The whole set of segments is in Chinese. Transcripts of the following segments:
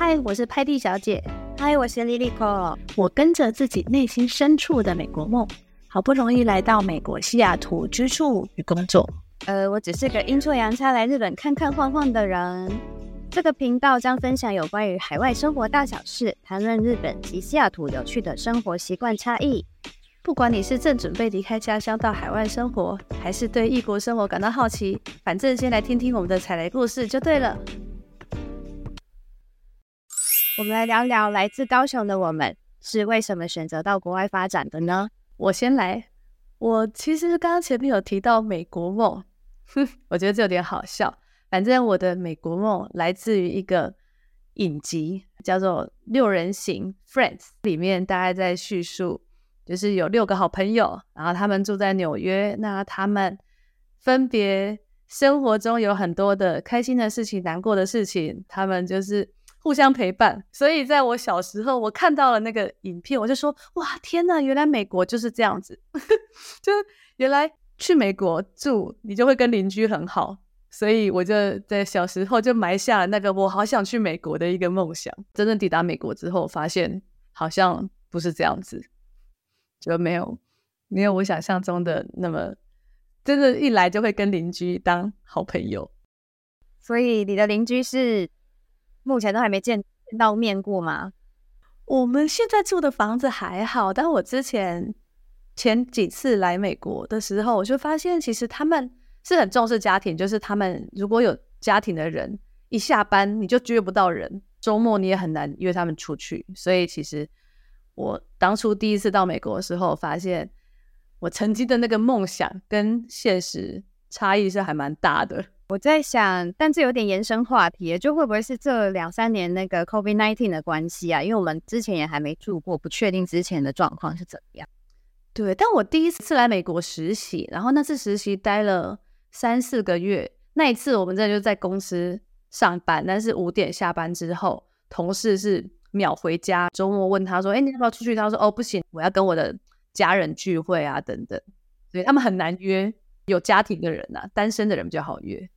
嗨，我是派蒂小姐。嗨，我是 Liliko。我跟着自己内心深处的美国梦，好不容易来到美国西雅图居住与工作。呃，我只是个阴错阳差来日本看看晃晃的人。这个频道将分享有关于海外生活大小事，谈论日本及西雅图有趣的生活习惯差异。不管你是正准备离开家乡到海外生活，还是对异国生活感到好奇，反正先来听听我们的踩雷故事就对了。我们来聊聊来自高雄的我们是为什么选择到国外发展的呢？我先来。我其实刚刚前面有提到美国梦，哼，我觉得这有点好笑。反正我的美国梦来自于一个影集，叫做《六人行》（Friends），里面大概在叙述，就是有六个好朋友，然后他们住在纽约，那他们分别生活中有很多的开心的事情、难过的事情，他们就是互相陪伴。所以在我小时候，我看到了那个影片，我就说：“哇，天哪！原来美国就是这样子，就原来去美国住，你就会跟邻居很好。”所以我就在小时候就埋下了那个我好想去美国的一个梦想。真正抵达美国之后，发现好像不是这样子，就没有没有我想象中的那么，真的，一来就会跟邻居当好朋友。所以你的邻居是目前都还没见到面过吗？我们现在住的房子还好，但我之前前几次来美国的时候，我就发现其实他们。是很重视家庭，就是他们如果有家庭的人，一下班你就约不到人，周末你也很难约他们出去。所以其实我当初第一次到美国的时候，发现我曾经的那个梦想跟现实差异是还蛮大的。我在想，但这有点延伸话题，就会不会是这两三年那个 COVID-19 的关系啊？因为我们之前也还没住过，不确定之前的状况是怎么样。对，但我第一次来美国实习，然后那次实习待了。三四个月，那一次我们真的就在公司上班，但是五点下班之后，同事是秒回家。周末问他说：“哎，你要不要出去？”他说：“哦，不行，我要跟我的家人聚会啊，等等。”所以他们很难约有家庭的人呐、啊，单身的人比较好约。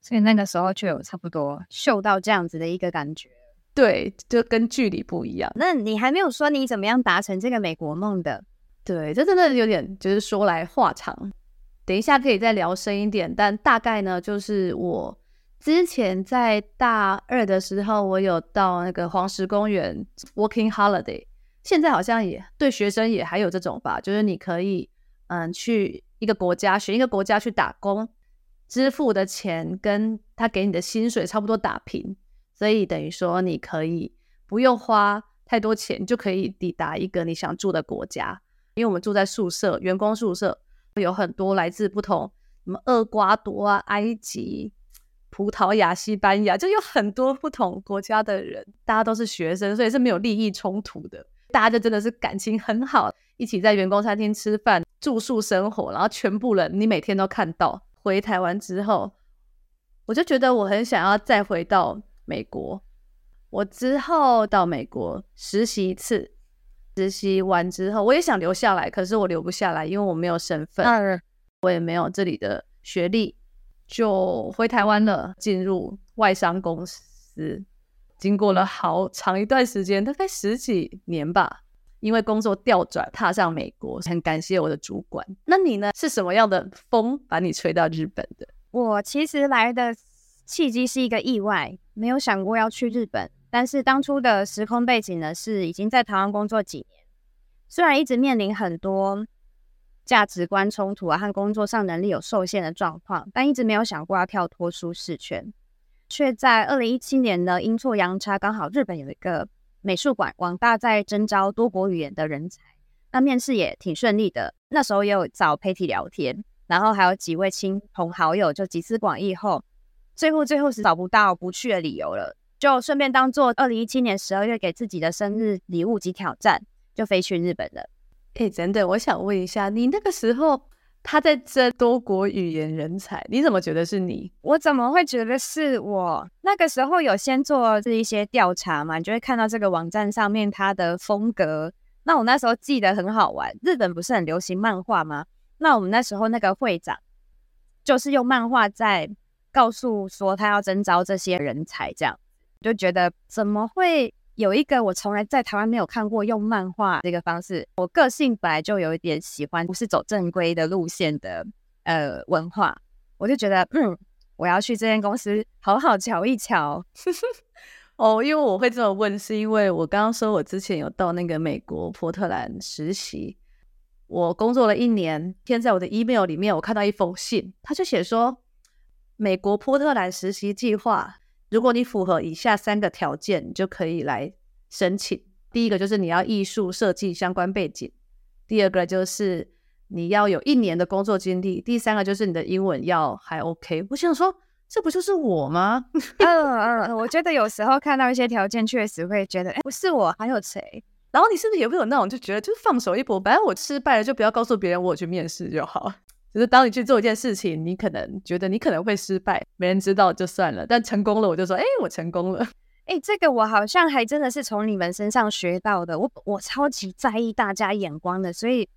所以那个时候就有差不多嗅到这样子的一个感觉。对，就跟距离不一样。那你还没有说你怎么样达成这个美国梦的？对，这真的有点就是说来话长。等一下可以再聊深一点，但大概呢，就是我之前在大二的时候，我有到那个黄石公园 working holiday，现在好像也对学生也还有这种吧，就是你可以嗯去一个国家选一个国家去打工，支付的钱跟他给你的薪水差不多打平，所以等于说你可以不用花太多钱就可以抵达一个你想住的国家，因为我们住在宿舍，员工宿舍。有很多来自不同什么厄瓜多啊、埃及、葡萄牙、西班牙，就有很多不同国家的人，大家都是学生，所以是没有利益冲突的。大家就真的是感情很好，一起在员工餐厅吃饭、住宿生活，然后全部人你每天都看到。回台湾之后，我就觉得我很想要再回到美国。我之后到美国实习一次。实习完之后，我也想留下来，可是我留不下来，因为我没有身份，嗯、我也没有这里的学历，就回台湾了，进入外商公司。经过了好长一段时间，大概十几年吧，因为工作调转，踏上美国，很感谢我的主管。那你呢？是什么样的风把你吹到日本的？我其实来的契机是一个意外，没有想过要去日本。但是当初的时空背景呢，是已经在台湾工作几年，虽然一直面临很多价值观冲突啊，和工作上能力有受限的状况，但一直没有想过要跳脱舒适圈，却在二零一七年呢，阴错阳差，刚好日本有一个美术馆，广大在征招多国语言的人才，那面试也挺顺利的，那时候也有找 Patty 聊天，然后还有几位亲朋好友就集思广益后，最后最后是找不到不去的理由了。就顺便当做二零一七年十二月给自己的生日礼物及挑战，就飞去日本了。哎，等等，我想问一下，你那个时候他在征多国语言人才，你怎么觉得是你？我怎么会觉得是我？那个时候有先做这一些调查嘛，你就会看到这个网站上面它的风格。那我那时候记得很好玩，日本不是很流行漫画吗？那我们那时候那个会长就是用漫画在告诉说他要征召这些人才，这样。就觉得怎么会有一个我从来在台湾没有看过用漫画这个方式。我个性本来就有一点喜欢不是走正规的路线的呃文化，我就觉得嗯，我要去这间公司好好瞧一瞧。哦，因为我会这么问，是因为我刚刚说我之前有到那个美国波特兰实习，我工作了一年，现在我的 email 里面我看到一封信，他就写说，美国波特兰实习计划，如果你符合以下三个条件，你就可以来申请。第一个就是你要艺术设计相关背景，第二个就是你要有一年的工作经历，第三个就是你的英文要还 OK。我想说。这不就是我吗？嗯嗯，我觉得有时候看到一些条件，确实会觉得，哎，不是我，还有谁？然后你是不是也会有那种就觉得，就是放手一搏，反正我失败了，就不要告诉别人我去面试就好。就是当你去做一件事情，你可能觉得你可能会失败，没人知道就算了，但成功了，我就说，哎，我成功了。哎，这个我好像还真的是从你们身上学到的。我我超级在意大家眼光的，所以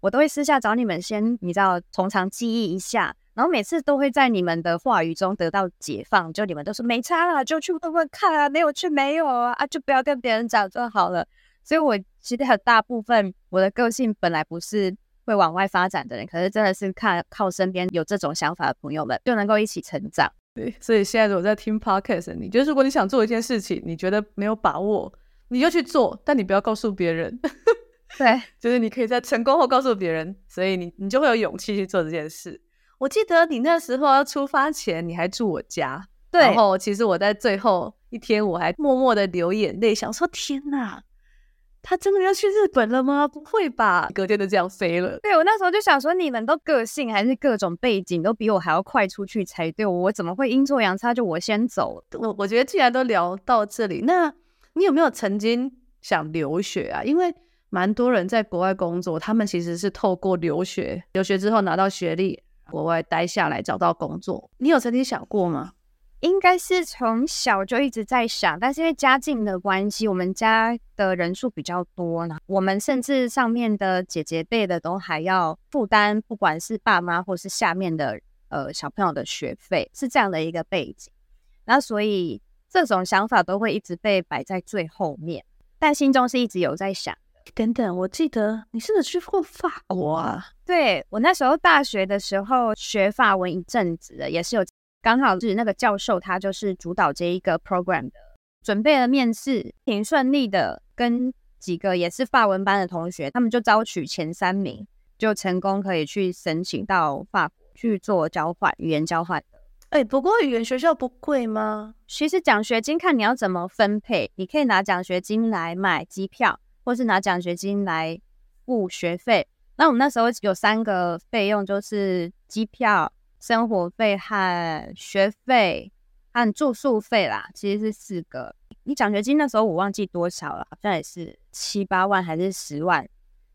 我都会私下找你们先，你知道，从长计议一下。然后每次都会在你们的话语中得到解放，就你们都说没差啦，就去问问看啊，没有去没有啊，啊就不要跟别人讲就好了。所以我其实很大部分我的个性本来不是会往外发展的人，可是真的是看靠身边有这种想法的朋友们，就能够一起成长。对，所以现在我在听 podcast，你就是如果你想做一件事情，你觉得没有把握，你就去做，但你不要告诉别人。对，就是你可以在成功后告诉别人，所以你你就会有勇气去做这件事。我记得你那时候要出发前，你还住我家。对。然后其实我在最后一天，我还默默的流眼泪，想说：天哪，他真的要去日本了吗？不会吧？隔天就这样飞了。对，我那时候就想说，你们都个性还是各种背景都比我还要快出去才对，我怎么会阴错阳差就我先走？我我觉得既然都聊到这里，那你有没有曾经想留学啊？因为蛮多人在国外工作，他们其实是透过留学，留学之后拿到学历。国外待下来找到工作，你有曾经想过吗？应该是从小就一直在想，但是因为家境的关系，我们家的人数比较多呢，我们甚至上面的姐姐辈的都还要负担，不管是爸妈或是下面的呃小朋友的学费，是这样的一个背景。那所以这种想法都会一直被摆在最后面，但心中是一直有在想。等等，我记得你是不是去过法国啊？对，我那时候大学的时候学法文一阵子的，也是有刚好是那个教授，他就是主导这一个 program 的，准备了面试，挺顺利的，跟几个也是法文班的同学，他们就招取前三名，就成功可以去申请到法国去做交换，语言交换的。哎，不过语言学校不贵吗？其实奖学金看你要怎么分配，你可以拿奖学金来买机票。或是拿奖学金来付学费，那我们那时候有三个费用，就是机票、生活费和学费和住宿费啦，其实是四个。你奖学金那时候我忘记多少了，好像也是七八万还是十万，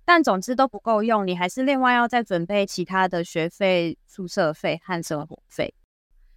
但总之都不够用，你还是另外要再准备其他的学费、宿舍费和生活费。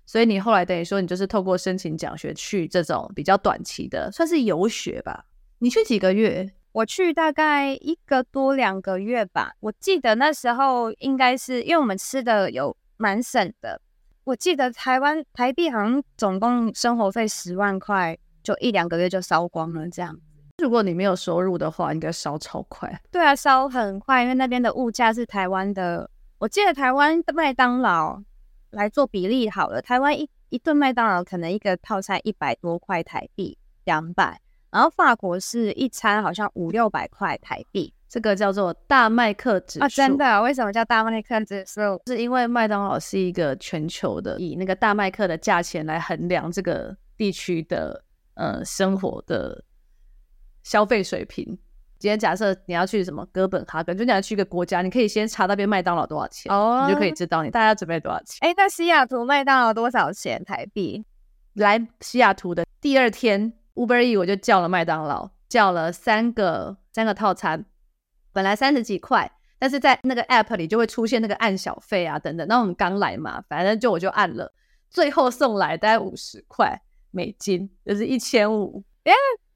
所以你后来等于说，你就是透过申请奖学去这种比较短期的，算是游学吧？你去几个月？我去大概一个多两个月吧，我记得那时候应该是因为我们吃的有蛮省的，我记得台湾台币好像总共生活费十万块，就一两个月就烧光了这样。如果你没有收入的话，应该烧超快。对啊，烧很快，因为那边的物价是台湾的。我记得台湾的麦当劳来做比例好了，台湾一一顿麦当劳可能一个套餐一百多块台币，两百。然后法国是一餐好像五六百块台币，这个叫做大麦克指数啊，真的？为什么叫大麦克指数？是因为麦当劳是一个全球的，以那个大麦克的价钱来衡量这个地区的呃生活的消费水平。今天假设你要去什么哥本哈根，就你要去一个国家，你可以先查那边麦当劳多少钱，哦，你就可以知道你大家准备多少钱。哎，那西雅图麦当劳多少钱台币？来西雅图的第二天。Uber E 我就叫了麦当劳，叫了三个三个套餐，本来三十几块，但是在那个 App 里就会出现那个按小费啊等等。那我们刚来嘛，反正就我就按了，最后送来大概五十块美金，就是一千五。哎，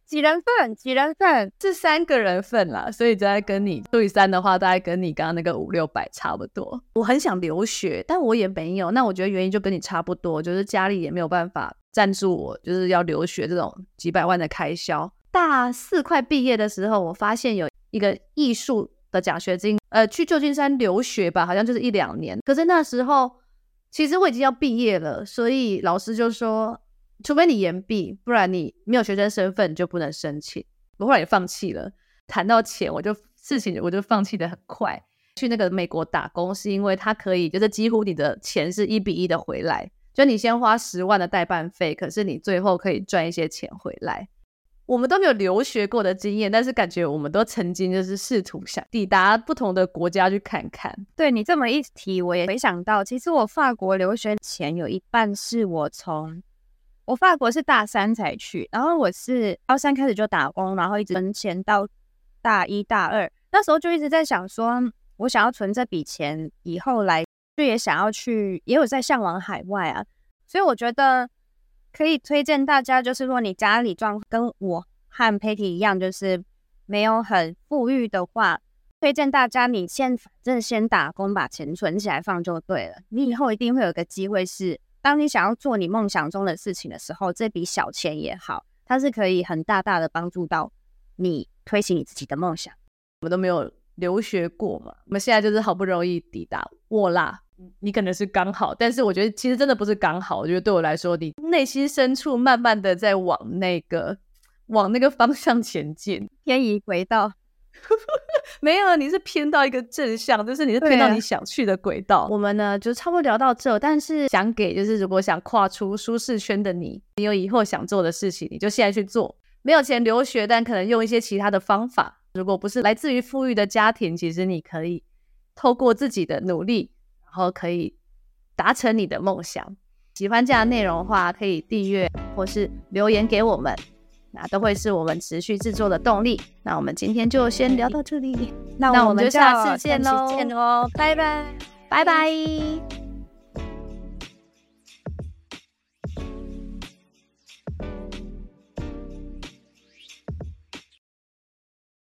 几人份？几人份？是三个人份啦，所以大概跟你除以三的话，大概跟你刚刚那个五六百差不多。我很想留学，但我也没有。那我觉得原因就跟你差不多，就是家里也没有办法赞助我，就是要留学这种几百万的开销。大四快毕业的时候，我发现有一个艺术的奖学金，呃，去旧金山留学吧，好像就是一两年。可是那时候其实我已经要毕业了，所以老师就说，除非你延毕，不然你没有学生身份就不能申请。我后来也放弃了。谈到钱，我就事情我就放弃的很快。去那个美国打工是因为它可以，就是几乎你的钱是一比一的回来，就你先花十万的代办费，可是你最后可以赚一些钱回来。我们都没有留学过的经验，但是感觉我们都曾经就是试图想抵达不同的国家去看看。对，你这么一提，我也没想到，其实我法国留学前有一半是我从我法国是大三才去，然后我是高三开始就打工，然后一直存钱到大一大二，那时候就一直在想说，我想要存这笔钱以后来，就也想要去，也有在向往海外啊，所以我觉得。可以推荐大家，就是如果你家里状跟我和 Patty 一样，就是没有很富裕的话，推荐大家你先反正先打工，把钱存起来放就对了。你以后一定会有个机会是，当你想要做你梦想中的事情的时候，这笔小钱也好，它是可以很大大的帮助到你推行你自己的梦想。我都没有留学过嘛，我们现在就是好不容易抵达沃拉。你可能是刚好，但是我觉得其实真的不是刚好。我觉得对我来说，你内心深处慢慢的在往那个往那个方向前进，偏移轨道。没有，你是偏到一个正向，就是你是偏到你想去的轨道。啊、我们呢就差不多聊到这，但是想给就是如果想跨出舒适圈的你，你有以后想做的事情，你就现在去做。没有钱留学，但可能用一些其他的方法。如果不是来自于富裕的家庭，其实你可以透过自己的努力。然后可以达成你的梦想。喜欢这样的内容的话，可以订阅或是留言给我们，那都会是我们持续制作的动力。那我们今天就先聊到这里，那我们就下次见喽，见喽，拜拜，拜拜。